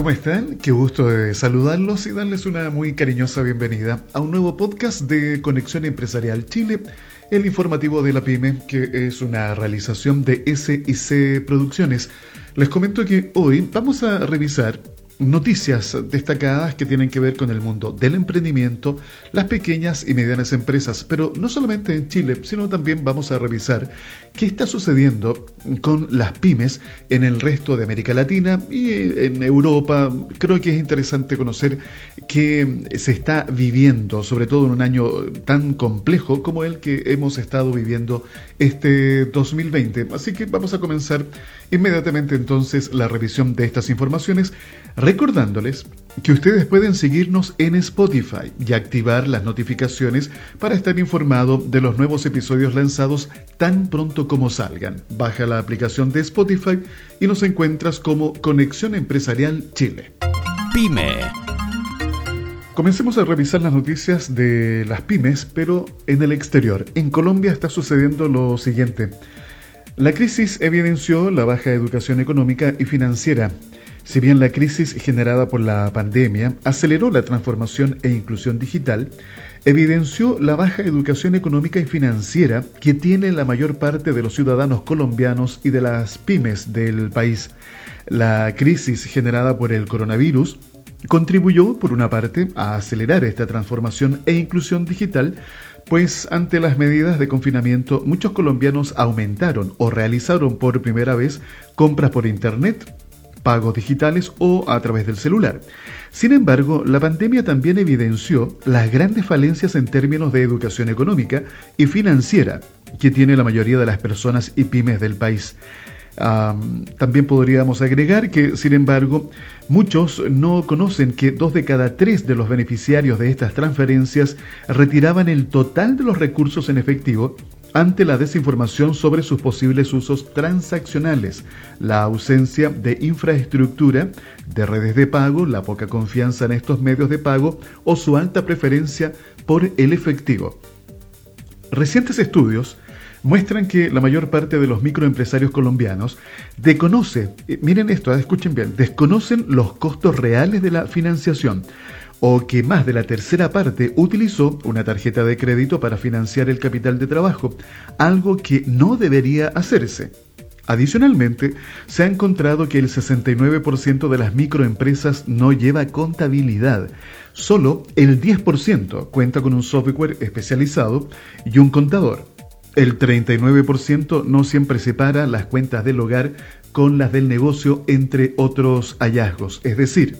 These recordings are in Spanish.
¿cómo están? Qué gusto de saludarlos y darles una muy cariñosa bienvenida a un nuevo podcast de Conexión Empresarial Chile, el informativo de la PyME, que es una realización de SIC Producciones. Les comento que hoy vamos a revisar noticias destacadas que tienen que ver con el mundo del emprendimiento, las pequeñas y medianas empresas, pero no solamente en Chile, sino también vamos a revisar qué está sucediendo con las pymes en el resto de América Latina y en Europa. Creo que es interesante conocer qué se está viviendo, sobre todo en un año tan complejo como el que hemos estado viviendo este 2020. Así que vamos a comenzar inmediatamente entonces la revisión de estas informaciones recordándoles que ustedes pueden seguirnos en Spotify y activar las notificaciones para estar informado de los nuevos episodios lanzados tan pronto como salgan. Baja la aplicación de Spotify y nos encuentras como Conexión Empresarial Chile. Pyme. Comencemos a revisar las noticias de las pymes, pero en el exterior. En Colombia está sucediendo lo siguiente. La crisis evidenció la baja educación económica y financiera si bien la crisis generada por la pandemia aceleró la transformación e inclusión digital, evidenció la baja educación económica y financiera que tiene la mayor parte de los ciudadanos colombianos y de las pymes del país. La crisis generada por el coronavirus contribuyó, por una parte, a acelerar esta transformación e inclusión digital, pues ante las medidas de confinamiento muchos colombianos aumentaron o realizaron por primera vez compras por Internet, pagos digitales o a través del celular. Sin embargo, la pandemia también evidenció las grandes falencias en términos de educación económica y financiera que tiene la mayoría de las personas y pymes del país. también podríamos agregar que, sin embargo, muchos no conocen que dos de cada tres de los beneficiarios de estas transferencias retiraban el total de los recursos en efectivo ante la desinformación sobre sus posibles usos transaccionales, la ausencia de infraestructura, de redes de pago, la poca confianza en estos medios de pago o su alta preferencia por el efectivo. Recientes estudios muestran que la mayor parte de los microempresarios colombianos desconoce, eh, miren esto, escuchen bien, desconocen los costos reales de la financiación o que más de la tercera parte utilizó una tarjeta de crédito para financiar el capital de trabajo, algo que no debería hacerse. Adicionalmente, se ha encontrado que el 69% de las microempresas no lleva contabilidad. Solo el 10% cuenta con un software especializado y un contador. El 39% no siempre separa las cuentas del hogar con las del negocio, entre otros hallazgos. Es decir,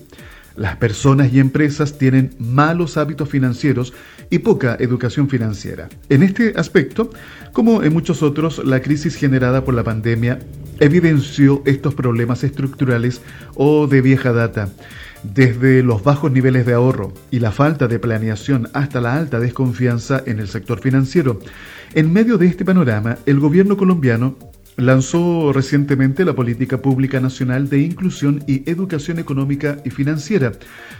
las personas y empresas tienen malos hábitos financieros y poca educación financiera. En este aspecto, como en muchos otros, la crisis generada por la pandemia evidenció estos problemas estructurales o de vieja data. Desde los bajos niveles de ahorro y la falta de planeación hasta la alta desconfianza en el sector financiero. En medio de este panorama, el gobierno colombiano lanzó recientemente la Política Pública Nacional de Inclusión y Educación Económica y Financiera,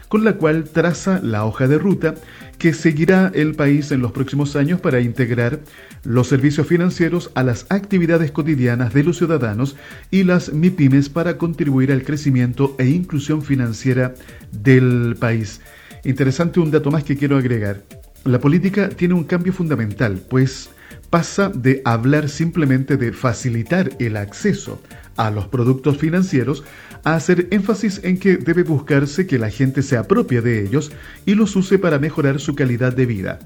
con la cual traza la hoja de ruta que seguirá el país en los próximos años para integrar los servicios financieros a las actividades cotidianas de los ciudadanos y las MIPIMES para contribuir al crecimiento e inclusión financiera del país. Interesante un dato más que quiero agregar. La política tiene un cambio fundamental, pues pasa de hablar simplemente de facilitar el acceso a los productos financieros a hacer énfasis en que debe buscarse que la gente se apropie de ellos y los use para mejorar su calidad de vida.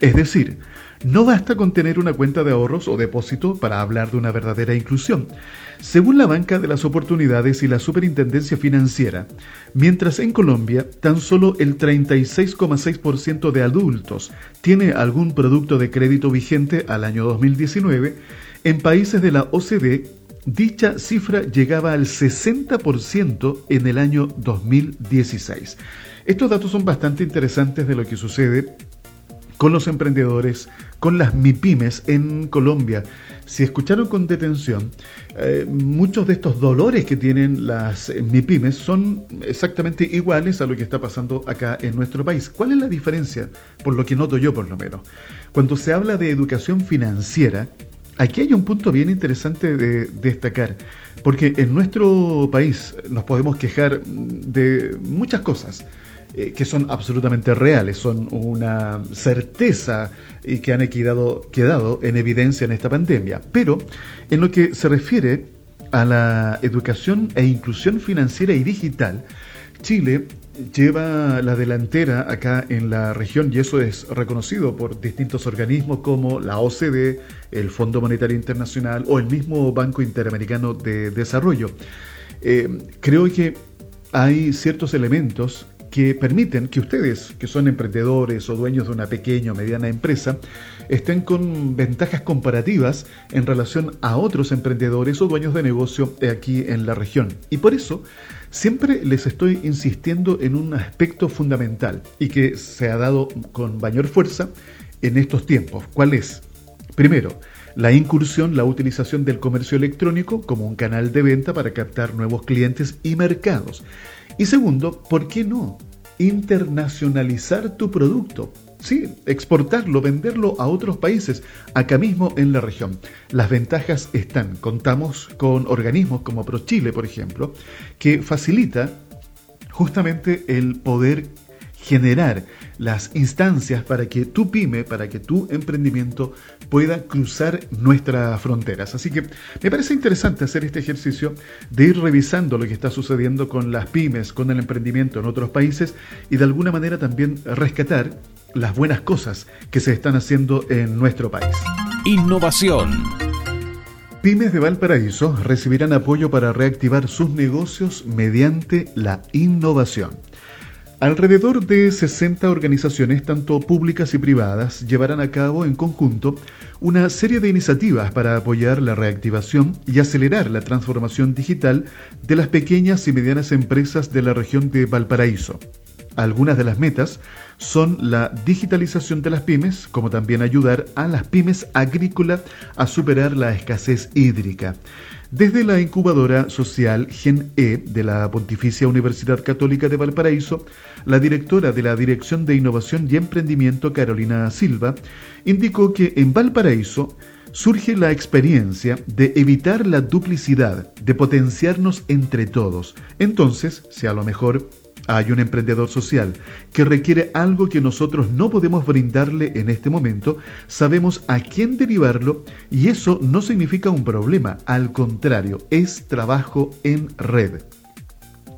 Es decir, no basta con tener una cuenta de ahorros o depósito para hablar de una verdadera inclusión. Según la Banca de las Oportunidades y la Superintendencia Financiera, mientras en Colombia tan solo el 36,6% de adultos tiene algún producto de crédito vigente al año 2019, en países de la OCDE dicha cifra llegaba al 60% en el año 2016. Estos datos son bastante interesantes de lo que sucede con los emprendedores, con las MIPIMES en Colombia. Si escucharon con detención, eh, muchos de estos dolores que tienen las MIPIMES son exactamente iguales a lo que está pasando acá en nuestro país. ¿Cuál es la diferencia? Por lo que noto yo por lo menos. Cuando se habla de educación financiera, aquí hay un punto bien interesante de destacar, porque en nuestro país nos podemos quejar de muchas cosas. Eh, que son absolutamente reales, son una certeza y que han quedado, quedado en evidencia en esta pandemia. Pero en lo que se refiere a la educación e inclusión financiera y digital, Chile lleva la delantera acá en la región y eso es reconocido por distintos organismos como la OCDE, el Fondo Monetario Internacional o el mismo Banco Interamericano de Desarrollo. Eh, creo que hay ciertos elementos que permiten que ustedes, que son emprendedores o dueños de una pequeña o mediana empresa, estén con ventajas comparativas en relación a otros emprendedores o dueños de negocio aquí en la región. Y por eso siempre les estoy insistiendo en un aspecto fundamental y que se ha dado con mayor fuerza en estos tiempos. ¿Cuál es? Primero, la incursión, la utilización del comercio electrónico como un canal de venta para captar nuevos clientes y mercados. Y segundo, ¿por qué no? Internacionalizar tu producto. Sí, exportarlo, venderlo a otros países, acá mismo en la región. Las ventajas están. Contamos con organismos como ProChile, por ejemplo, que facilita justamente el poder generar las instancias para que tu pyme, para que tu emprendimiento pueda cruzar nuestras fronteras. Así que me parece interesante hacer este ejercicio de ir revisando lo que está sucediendo con las pymes, con el emprendimiento en otros países y de alguna manera también rescatar las buenas cosas que se están haciendo en nuestro país. Innovación. Pymes de Valparaíso recibirán apoyo para reactivar sus negocios mediante la innovación. Alrededor de 60 organizaciones, tanto públicas y privadas, llevarán a cabo en conjunto una serie de iniciativas para apoyar la reactivación y acelerar la transformación digital de las pequeñas y medianas empresas de la región de Valparaíso. Algunas de las metas son la digitalización de las pymes, como también ayudar a las pymes agrícolas a superar la escasez hídrica. Desde la incubadora social Gen E de la Pontificia Universidad Católica de Valparaíso, la directora de la Dirección de Innovación y Emprendimiento, Carolina Silva, indicó que en Valparaíso surge la experiencia de evitar la duplicidad, de potenciarnos entre todos. Entonces, si a lo mejor hay un emprendedor social que requiere algo que nosotros no podemos brindarle en este momento, sabemos a quién derivarlo y eso no significa un problema, al contrario, es trabajo en red.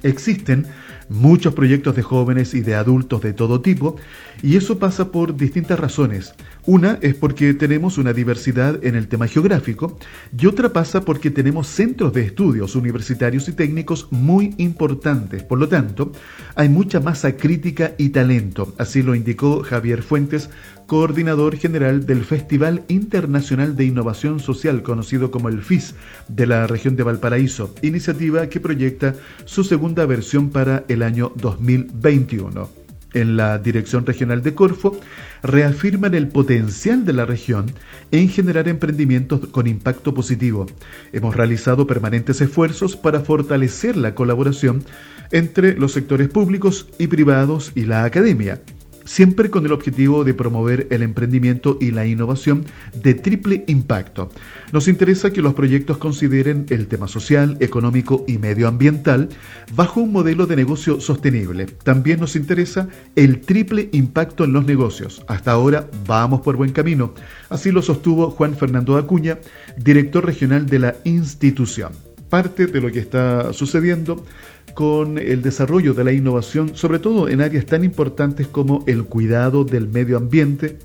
Existen muchos proyectos de jóvenes y de adultos de todo tipo y eso pasa por distintas razones. Una es porque tenemos una diversidad en el tema geográfico y otra pasa porque tenemos centros de estudios universitarios y técnicos muy importantes. Por lo tanto, hay mucha masa crítica y talento. Así lo indicó Javier Fuentes, coordinador general del Festival Internacional de Innovación Social, conocido como el FIS, de la región de Valparaíso, iniciativa que proyecta su segunda versión para el año 2021 en la Dirección Regional de Corfo reafirman el potencial de la región en generar emprendimientos con impacto positivo. Hemos realizado permanentes esfuerzos para fortalecer la colaboración entre los sectores públicos y privados y la academia siempre con el objetivo de promover el emprendimiento y la innovación de triple impacto. Nos interesa que los proyectos consideren el tema social, económico y medioambiental bajo un modelo de negocio sostenible. También nos interesa el triple impacto en los negocios. Hasta ahora vamos por buen camino. Así lo sostuvo Juan Fernando Acuña, director regional de la institución. Parte de lo que está sucediendo con el desarrollo de la innovación, sobre todo en áreas tan importantes como el cuidado del medio ambiente,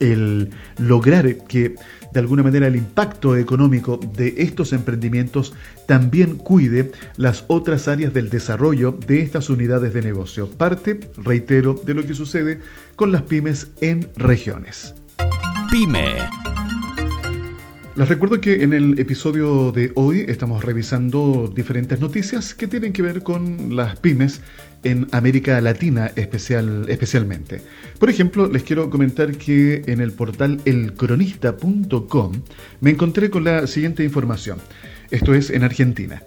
el lograr que de alguna manera el impacto económico de estos emprendimientos también cuide las otras áreas del desarrollo de estas unidades de negocio. Parte, reitero, de lo que sucede con las pymes en regiones. Pyme les recuerdo que en el episodio de hoy estamos revisando diferentes noticias que tienen que ver con las pymes en América Latina especial, especialmente. Por ejemplo, les quiero comentar que en el portal elcronista.com me encontré con la siguiente información. Esto es en Argentina.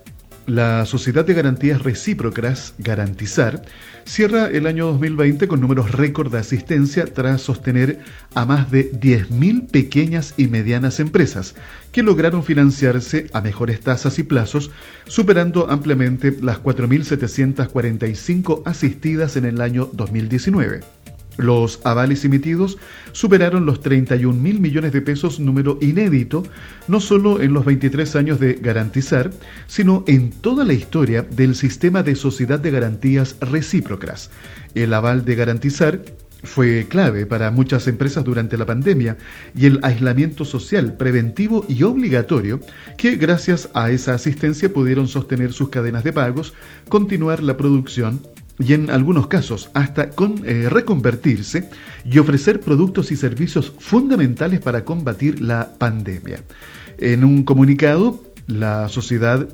La Sociedad de Garantías Recíprocas, Garantizar, cierra el año 2020 con números récord de asistencia tras sostener a más de 10.000 pequeñas y medianas empresas que lograron financiarse a mejores tasas y plazos, superando ampliamente las 4.745 asistidas en el año 2019. Los avales emitidos superaron los 31 mil millones de pesos, número inédito, no solo en los 23 años de garantizar, sino en toda la historia del sistema de sociedad de garantías recíprocas. El aval de garantizar fue clave para muchas empresas durante la pandemia y el aislamiento social preventivo y obligatorio que gracias a esa asistencia pudieron sostener sus cadenas de pagos, continuar la producción y en algunos casos hasta con eh, reconvertirse y ofrecer productos y servicios fundamentales para combatir la pandemia. En un comunicado, la sociedad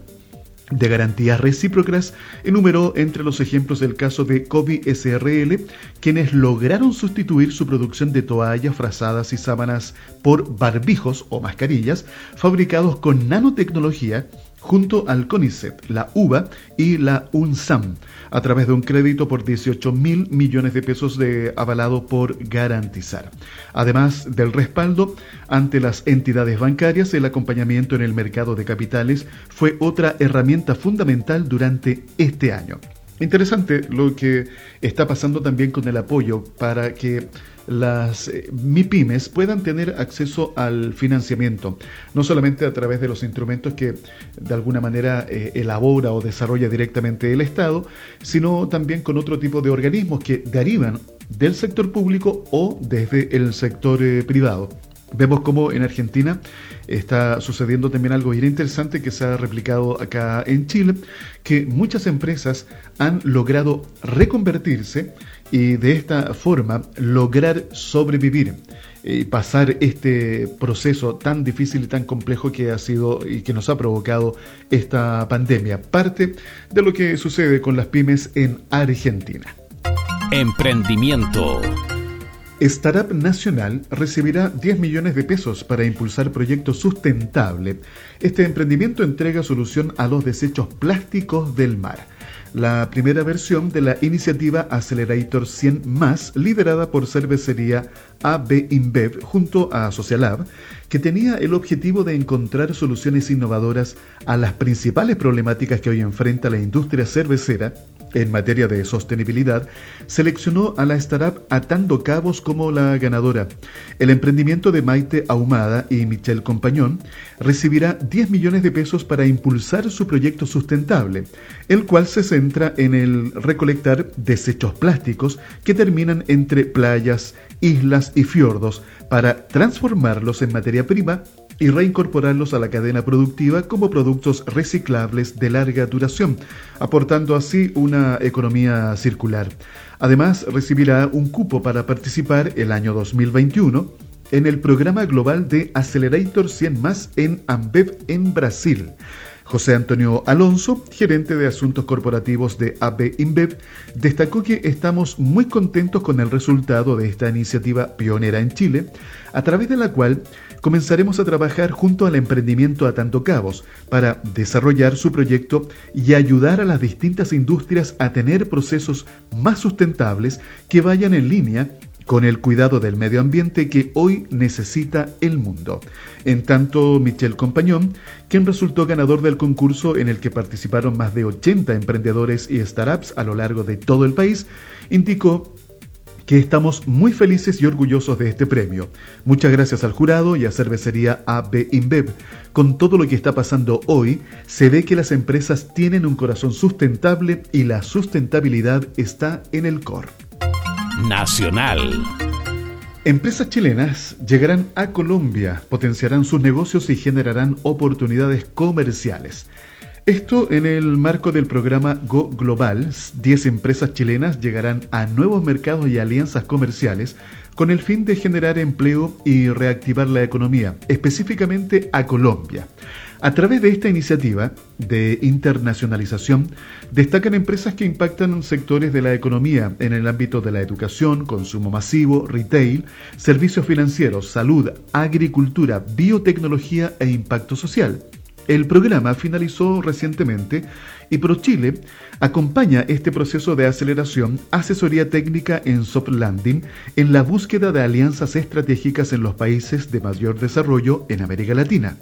de garantías recíprocas enumeró entre los ejemplos el caso de Kobe SRL, quienes lograron sustituir su producción de toallas, frazadas y sábanas por barbijos o mascarillas fabricados con nanotecnología junto al CONICET, la UBA y la UNSAM, a través de un crédito por 18 mil millones de pesos de, avalado por garantizar. Además del respaldo ante las entidades bancarias, el acompañamiento en el mercado de capitales fue otra herramienta fundamental durante este año. Interesante lo que está pasando también con el apoyo para que las eh, MIPIMES puedan tener acceso al financiamiento, no solamente a través de los instrumentos que de alguna manera eh, elabora o desarrolla directamente el Estado, sino también con otro tipo de organismos que derivan del sector público o desde el sector eh, privado. Vemos cómo en Argentina está sucediendo también algo bien interesante que se ha replicado acá en Chile, que muchas empresas han logrado reconvertirse y de esta forma lograr sobrevivir y pasar este proceso tan difícil y tan complejo que ha sido y que nos ha provocado esta pandemia. Parte de lo que sucede con las pymes en Argentina. Emprendimiento. Startup Nacional recibirá 10 millones de pesos para impulsar proyectos sustentables. Este emprendimiento entrega solución a los desechos plásticos del mar la primera versión de la iniciativa Accelerator 100 más, liderada por cervecería AB InBev junto a Socialab, que tenía el objetivo de encontrar soluciones innovadoras a las principales problemáticas que hoy enfrenta la industria cervecera en materia de sostenibilidad, seleccionó a la startup Atando Cabos como la ganadora. El emprendimiento de Maite Ahumada y Michelle Compañón recibirá 10 millones de pesos para impulsar su proyecto sustentable, el cual se centra en el recolectar desechos plásticos que terminan entre playas, islas y fiordos para transformarlos en materia prima y reincorporarlos a la cadena productiva como productos reciclables de larga duración, aportando así una economía circular. Además, recibirá un cupo para participar el año 2021 en el programa global de Accelerator 100 más en Ambev en Brasil. José Antonio Alonso, gerente de asuntos corporativos de AB InBev, destacó que estamos muy contentos con el resultado de esta iniciativa pionera en Chile, a través de la cual comenzaremos a trabajar junto al emprendimiento a Tanto Cabos para desarrollar su proyecto y ayudar a las distintas industrias a tener procesos más sustentables que vayan en línea con el cuidado del medio ambiente que hoy necesita el mundo. En tanto, Michel Compañón, quien resultó ganador del concurso en el que participaron más de 80 emprendedores y startups a lo largo de todo el país, indicó que estamos muy felices y orgullosos de este premio. Muchas gracias al jurado y a Cervecería AB InBev. Con todo lo que está pasando hoy, se ve que las empresas tienen un corazón sustentable y la sustentabilidad está en el core. Nacional. Empresas chilenas llegarán a Colombia, potenciarán sus negocios y generarán oportunidades comerciales. Esto en el marco del programa Go Global, 10 empresas chilenas llegarán a nuevos mercados y alianzas comerciales con el fin de generar empleo y reactivar la economía, específicamente a Colombia. A través de esta iniciativa de internacionalización, destacan empresas que impactan sectores de la economía en el ámbito de la educación, consumo masivo, retail, servicios financieros, salud, agricultura, biotecnología e impacto social. El programa finalizó recientemente y ProChile acompaña este proceso de aceleración, asesoría técnica en soft landing, en la búsqueda de alianzas estratégicas en los países de mayor desarrollo en América Latina.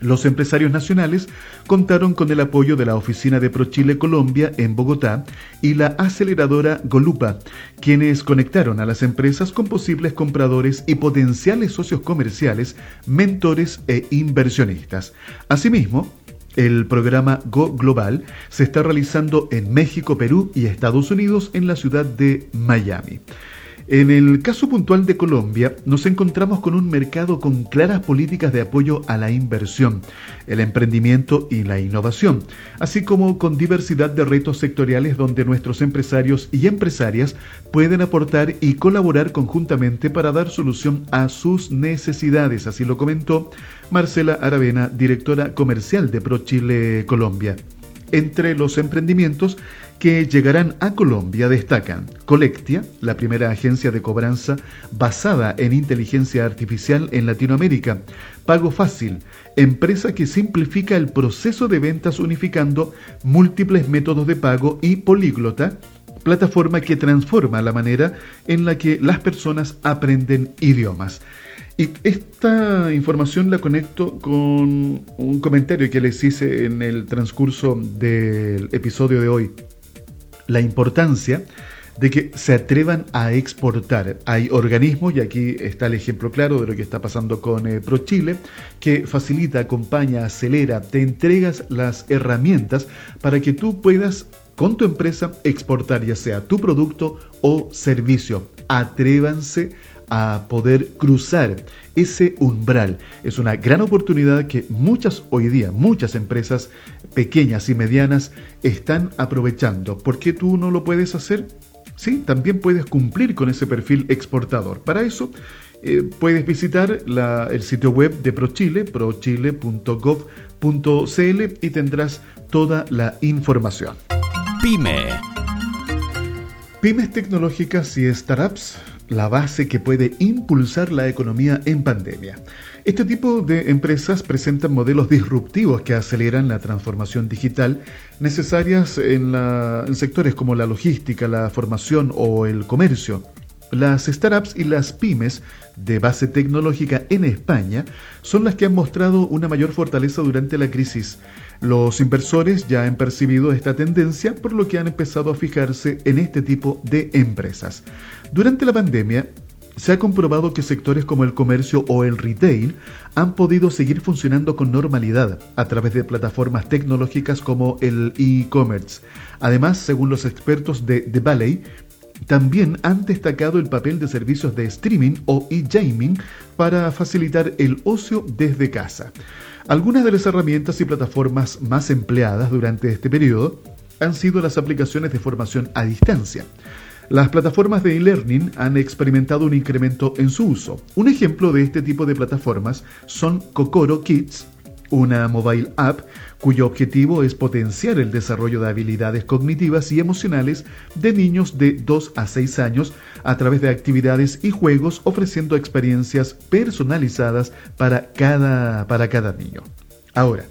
Los empresarios nacionales contaron con el apoyo de la oficina de ProChile Colombia en Bogotá y la aceleradora Golupa, quienes conectaron a las empresas con posibles compradores y potenciales socios comerciales, mentores e inversionistas. Asimismo, el programa Go Global se está realizando en México, Perú y Estados Unidos en la ciudad de Miami. En el caso puntual de Colombia, nos encontramos con un mercado con claras políticas de apoyo a la inversión, el emprendimiento y la innovación, así como con diversidad de retos sectoriales donde nuestros empresarios y empresarias pueden aportar y colaborar conjuntamente para dar solución a sus necesidades, así lo comentó Marcela Aravena, directora comercial de ProChile Colombia. Entre los emprendimientos que llegarán a Colombia destacan Colectia, la primera agencia de cobranza basada en inteligencia artificial en Latinoamérica, Pago Fácil, empresa que simplifica el proceso de ventas unificando múltiples métodos de pago y Políglota, plataforma que transforma la manera en la que las personas aprenden idiomas. Y esta información la conecto con un comentario que les hice en el transcurso del episodio de hoy. La importancia de que se atrevan a exportar. Hay organismos, y aquí está el ejemplo claro de lo que está pasando con eh, ProChile, que facilita, acompaña, acelera, te entregas las herramientas para que tú puedas con tu empresa exportar ya sea tu producto o servicio. Atrévanse a poder cruzar ese umbral. Es una gran oportunidad que muchas hoy día, muchas empresas pequeñas y medianas están aprovechando. ¿Por qué tú no lo puedes hacer? Sí, también puedes cumplir con ese perfil exportador. Para eso eh, puedes visitar el sitio web de ProChile, prochile.gov.cl y tendrás toda la información. Pyme. Pymes tecnológicas y startups la base que puede impulsar la economía en pandemia. Este tipo de empresas presentan modelos disruptivos que aceleran la transformación digital necesarias en, en, sectores como la logística, la formación o el comercio. Las startups y las pymes de base tecnológica en España son las que han mostrado una mayor fortaleza durante la crisis. Los inversores ya han percibido esta tendencia, por lo que han empezado a fijarse en este tipo de empresas. Durante la pandemia, se ha comprobado que sectores como el comercio o el retail han podido seguir funcionando con normalidad a través de plataformas tecnológicas como el e-commerce. Además, según los expertos de The Valley, también han destacado el papel de servicios de streaming o e-gaming para facilitar el ocio desde casa. Algunas de las herramientas y plataformas más empleadas durante este periodo han sido las aplicaciones de formación a distancia. Las plataformas de e-learning han experimentado un incremento en su uso. Un ejemplo de este tipo de plataformas son Kokoro Kids, una mobile app cuyo objetivo es potenciar el desarrollo de habilidades cognitivas y emocionales de niños de 2 a 6 años a través de actividades y juegos ofreciendo experiencias personalizadas para cada, para cada niño. Ahora,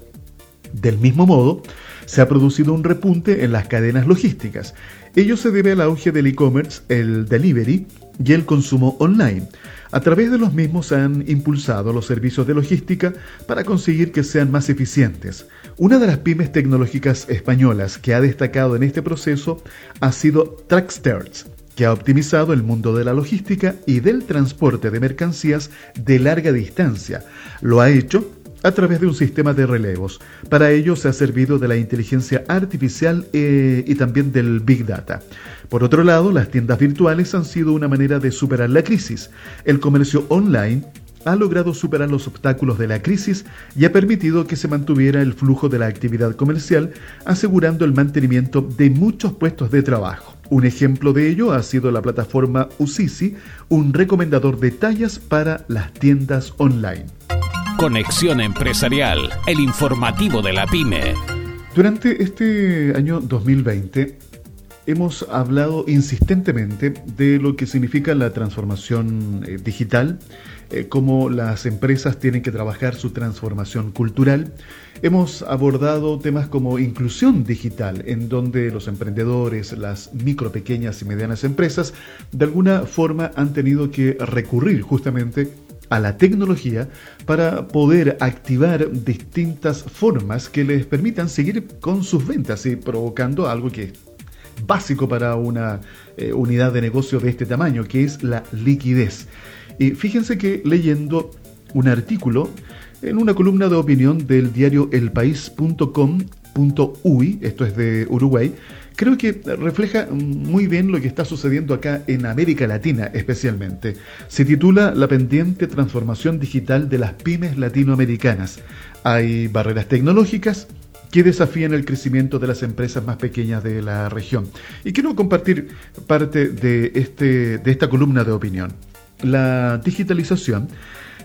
del mismo modo, se ha producido un repunte en las cadenas logísticas. Ello se debe al auge del e-commerce, el delivery y el consumo online. A través de los mismos se han impulsado los servicios de logística para conseguir que sean más eficientes. Una de las pymes tecnológicas españolas que ha destacado en este proceso ha sido Tracksters, que ha optimizado el mundo de la logística y del transporte de mercancías de larga distancia. Lo ha hecho a través de un sistema de relevos. Para ello se ha servido de la inteligencia artificial eh, y también del Big Data. Por otro lado, las tiendas virtuales han sido una manera de superar la crisis. El comercio online ha logrado superar los obstáculos de la crisis y ha permitido que se mantuviera el flujo de la actividad comercial, asegurando el mantenimiento de muchos puestos de trabajo. Un ejemplo de ello ha sido la plataforma Usisi, un recomendador de tallas para las tiendas online. Conexión Empresarial, el informativo de la pyme. Durante este año 2020, hemos hablado insistentemente de lo que significa la transformación eh, digital, eh, cómo las empresas tienen que trabajar su transformación cultural. Hemos abordado temas como inclusión digital, en donde los emprendedores, las micro, pequeñas y medianas empresas, de alguna forma han tenido que recurrir justamente a la tecnología para poder activar distintas formas que les permitan seguir con sus ventas y provocando algo que es básico para una eh, unidad de negocio de este tamaño, que es la liquidez. Y fíjense que leyendo un artículo en una columna de opinión del diario elpaís.com.uy, esto es de Uruguay, creo que refleja muy bien lo que está sucediendo acá en América Latina especialmente. Se titula La pendiente transformación digital de las pymes latinoamericanas. Hay barreras tecnológicas, que desafían el crecimiento de las empresas más pequeñas de la región. Y quiero compartir parte de, este, de esta columna de opinión la digitalización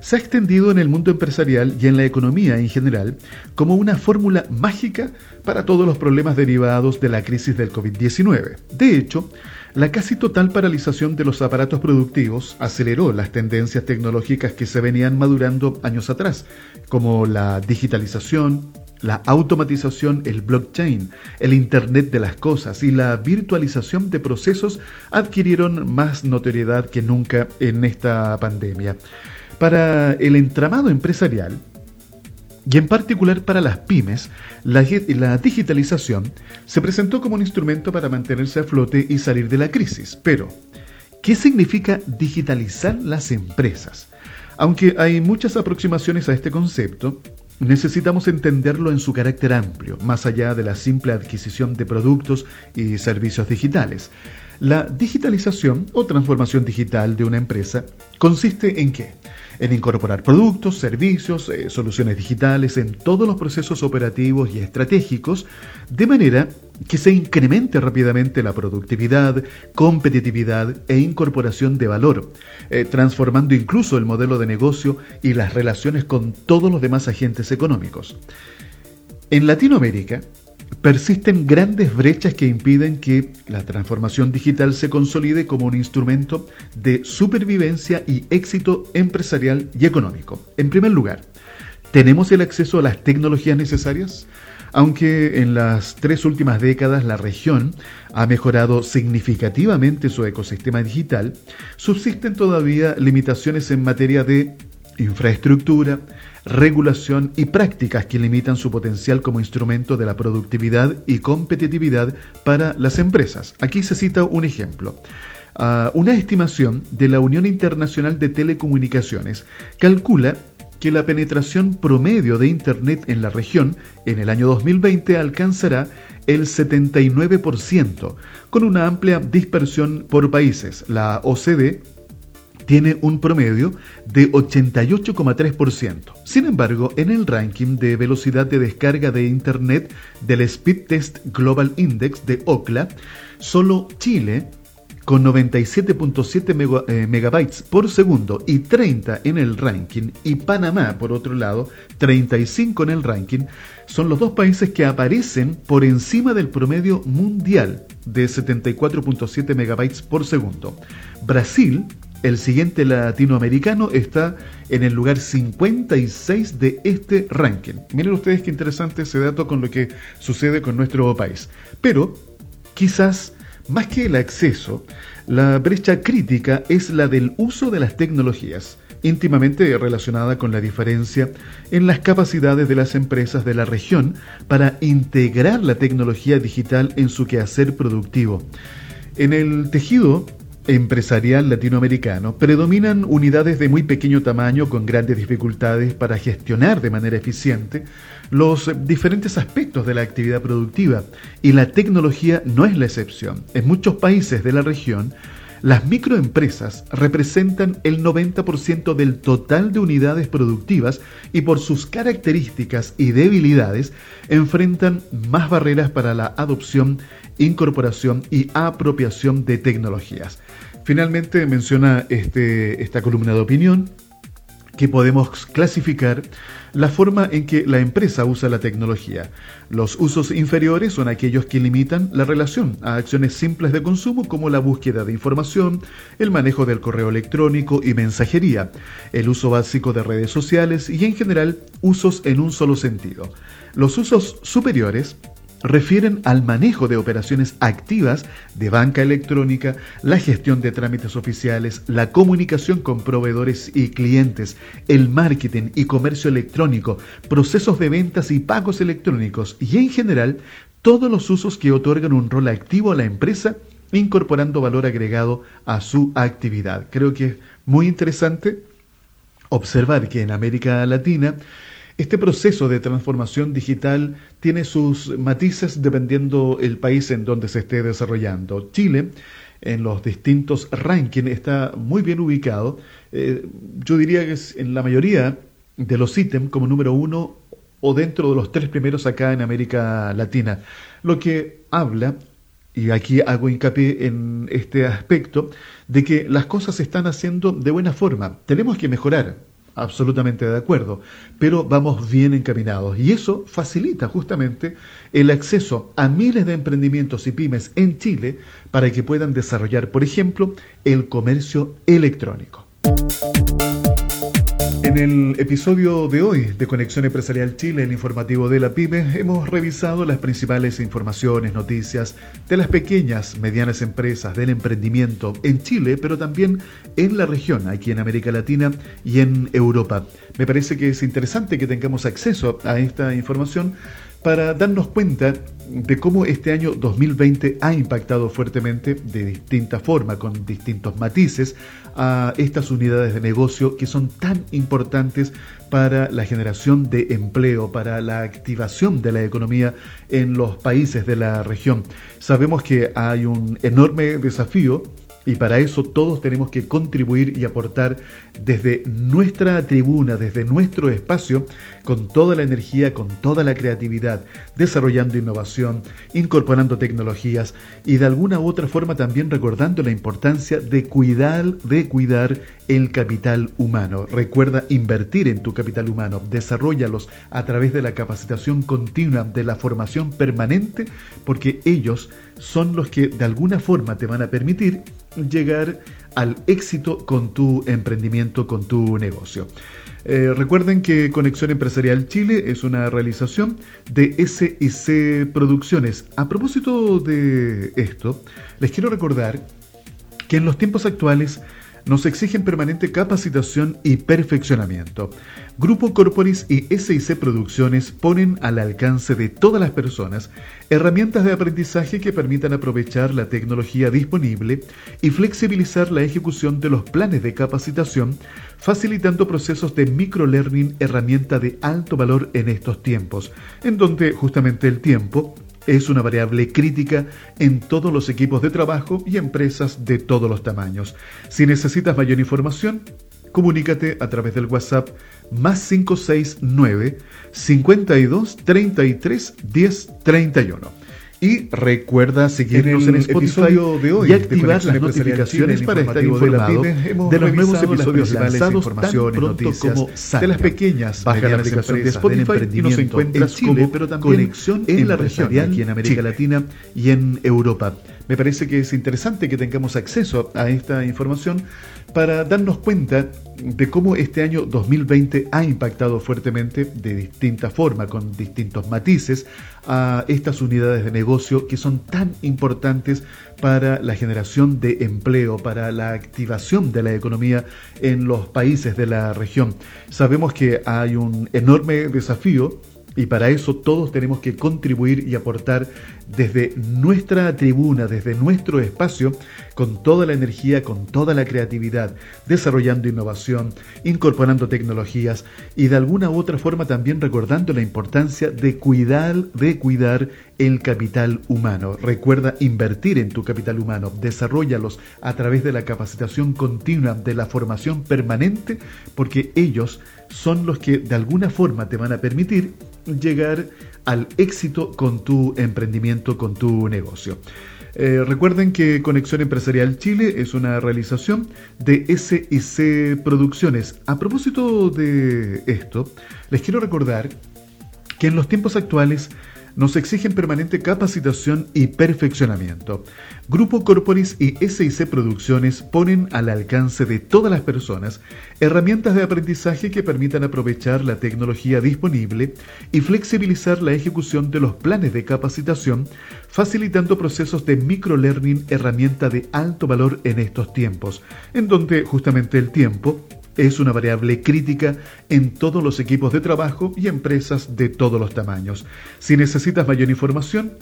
se ha extendido en el mundo empresarial y en la economía en general como una fórmula mágica para todos los problemas derivados de la crisis del COVID-19. De hecho, la casi total paralización de los aparatos productivos aceleró las tendencias tecnológicas que se venían madurando años atrás, como la digitalización, la automatización, el blockchain, el Internet de las Cosas y la virtualización de procesos adquirieron más notoriedad que nunca en esta pandemia. Para el entramado empresarial, y en particular para las pymes, la, la, digitalización se presentó como un instrumento para mantenerse a flote y salir de la crisis. Pero, ¿qué significa digitalizar las empresas? Aunque hay muchas aproximaciones a este concepto, Necesitamos entenderlo en su carácter amplio, más allá de la simple adquisición de productos y servicios digitales. La digitalización o transformación digital de una empresa consiste en qué? En incorporar productos, servicios, eh, soluciones digitales en todos los procesos operativos y estratégicos, de manera que se incremente rápidamente la productividad, competitividad e incorporación de valor, eh, transformando incluso el modelo de negocio y las relaciones con todos los demás agentes económicos. En Latinoamérica, persisten grandes brechas que impiden que la transformación digital se consolide como un instrumento de supervivencia y éxito empresarial y económico. En primer lugar, ¿tenemos el acceso a las tecnologías necesarias? Aunque en las tres últimas décadas la región ha mejorado significativamente su ecosistema digital, subsisten todavía limitaciones en materia de infraestructura, regulación y prácticas que limitan su potencial como instrumento de la productividad y competitividad para las empresas. Aquí se cita un ejemplo. Ah, una estimación de la Unión Internacional de Telecomunicaciones calcula que la penetración promedio de Internet en la región en el año 2020 alcanzará el 79%, con una amplia dispersión por países. La OCDE tiene un promedio de 88,3%. Sin embargo, en el ranking de velocidad de descarga de Internet del Speed Test Global Index de OCLA, solo Chile, con 97.7 eh, megabytes por segundo y 30 en el ranking, y Panamá, por otro lado, 35 en el ranking, son los dos países que aparecen por encima del promedio mundial de 74.7 megabytes por segundo. Brasil el siguiente latinoamericano está en el lugar 56 de este ranking. Miren ustedes qué interesante ese dato con lo que sucede con nuestro país. Pero quizás más que el acceso, la brecha crítica es la del uso de las tecnologías, íntimamente relacionada con la diferencia en las capacidades de las empresas de la región para integrar la tecnología digital en su quehacer productivo. En el tejido empresarial latinoamericano predominan unidades de muy pequeño tamaño con grandes dificultades para gestionar de manera eficiente los diferentes aspectos de la actividad productiva y la tecnología no es la excepción. En muchos países de la región, las microempresas representan el 90% del total de unidades productivas y por sus características y debilidades enfrentan más barreras para la adopción incorporación y apropiación de tecnologías. Finalmente menciona este, esta columna de opinión que podemos clasificar la forma en que la empresa usa la tecnología. Los usos inferiores son aquellos que limitan la relación a acciones simples de consumo como la búsqueda de información, el manejo del correo electrónico y mensajería, el uso básico de redes sociales y en general usos en un solo sentido. Los usos superiores refieren al manejo de operaciones activas de banca electrónica, la gestión de trámites oficiales, la comunicación con proveedores y clientes, el marketing y comercio electrónico, procesos de ventas y pagos electrónicos y en general todos los usos que otorgan un rol activo a la empresa incorporando valor agregado a su actividad. Creo que es muy interesante observar que en América Latina este proceso de transformación digital tiene sus matices dependiendo el país en donde se esté desarrollando. Chile, en los distintos rankings, está muy bien ubicado. Eh, yo diría que es en la mayoría de los ítems como número uno o dentro de los tres primeros acá en América Latina. Lo que habla, y aquí hago hincapié en este aspecto, de que las cosas se están haciendo de buena forma. Tenemos que mejorar, absolutamente de acuerdo, pero vamos bien encaminados y eso facilita justamente el acceso a miles de emprendimientos y pymes en Chile para que puedan desarrollar, por ejemplo, el comercio electrónico. En el episodio de hoy de Conexión Empresarial Chile, el informativo de la PyME, hemos revisado las principales informaciones, noticias de las pequeñas, medianas empresas del emprendimiento en Chile, pero también en la región, aquí en América Latina y en Europa. Me parece que es interesante que tengamos acceso a esta información para darnos cuenta de cómo este año 2020 ha impactado fuertemente de distinta forma, con distintos matices, a estas unidades de negocio que son tan importantes para la generación de empleo, para la activación de la economía en los países de la región. Sabemos que hay un enorme desafío y para eso todos tenemos que contribuir y aportar desde nuestra tribuna, desde nuestro espacio, con toda la energía, con toda la creatividad, desarrollando innovación, incorporando tecnologías y de alguna u otra forma también recordando la importancia de cuidar, de cuidar el capital humano. Recuerda invertir en tu capital humano, desarrollalos a través de la capacitación continua, de la formación permanente, porque ellos son los que de alguna forma te van a permitir llegar al éxito con tu emprendimiento, con tu negocio. Eh, recuerden que Conexión Empresarial Chile es una realización de SIC Producciones. A propósito de esto, les quiero recordar que en los tiempos actuales nos exigen permanente capacitación y perfeccionamiento. Grupo Corporis y SIC Producciones ponen al alcance de todas las personas herramientas de aprendizaje que permitan aprovechar la tecnología disponible y flexibilizar la ejecución de los planes de capacitación, facilitando procesos de microlearning, herramienta de alto valor en estos tiempos, en donde justamente el tiempo es una variable crítica en todos los equipos de trabajo y empresas de todos los tamaños. Si necesitas mayor información, comunícate a través del WhatsApp más 569 52 33 10 31. Y recuerda seguirnos en, el Spotify de hoy, y activar las notificaciones para estar informado de, de los nuevos episodios lanzados tan pronto como de las pequeñas. Baja la aplicación de Spotify y nos encuentras en Chile, pero también conexión en la región, aquí en América Latina y en Europa. Me parece que es interesante que tengamos acceso a esta información para darnos cuenta de cómo este año 2020 ha impactado fuertemente de distinta forma, con distintos matices, a estas unidades de negocio que son tan importantes para la generación de empleo, para la activación de la economía en los países de la región. Sabemos que hay un enorme desafío y para eso todos tenemos que contribuir y aportar desde nuestra tribuna, desde nuestro espacio, con toda la energía, con toda la creatividad, desarrollando innovación, incorporando tecnologías y de alguna u otra forma también recordando la importancia de cuidar, de cuidar el capital humano. Recuerda invertir en tu capital humano, desarrollalos a través de la capacitación continua, de la formación permanente, porque ellos son los que de alguna forma te van a permitir llegar al éxito con tu emprendimiento, con tu negocio. Eh, recuerden que Conexión Empresarial Chile es una realización de SIC Producciones. A propósito de esto, les quiero recordar que en los tiempos actuales nos exigen permanente capacitación y perfeccionamiento. Grupo Corporis y SIC Producciones ponen al alcance de todas las personas herramientas de aprendizaje que permitan aprovechar la tecnología disponible y flexibilizar la ejecución de los planes de capacitación, facilitando procesos de microlearning, herramienta de alto valor en estos tiempos, en donde justamente el tiempo es una variable crítica en todos los equipos de trabajo y empresas de todos los tamaños. Si necesitas mayor información,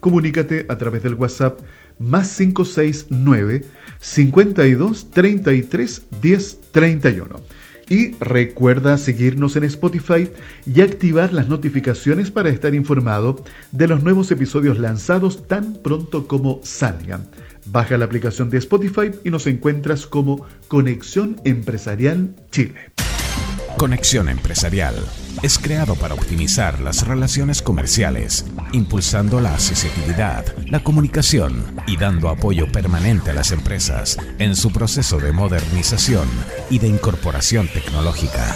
comunícate a través del WhatsApp más 569 52 33 10 31. Y recuerda seguirnos en Spotify y activar las notificaciones para estar informado de los nuevos episodios lanzados tan pronto como salgan. Baja la aplicación de Spotify y nos encuentras como Conexión Empresarial Chile. Conexión Empresarial es creado para optimizar las relaciones comerciales, impulsando la accesibilidad, la comunicación y dando apoyo permanente a las empresas en su proceso de modernización y de incorporación tecnológica.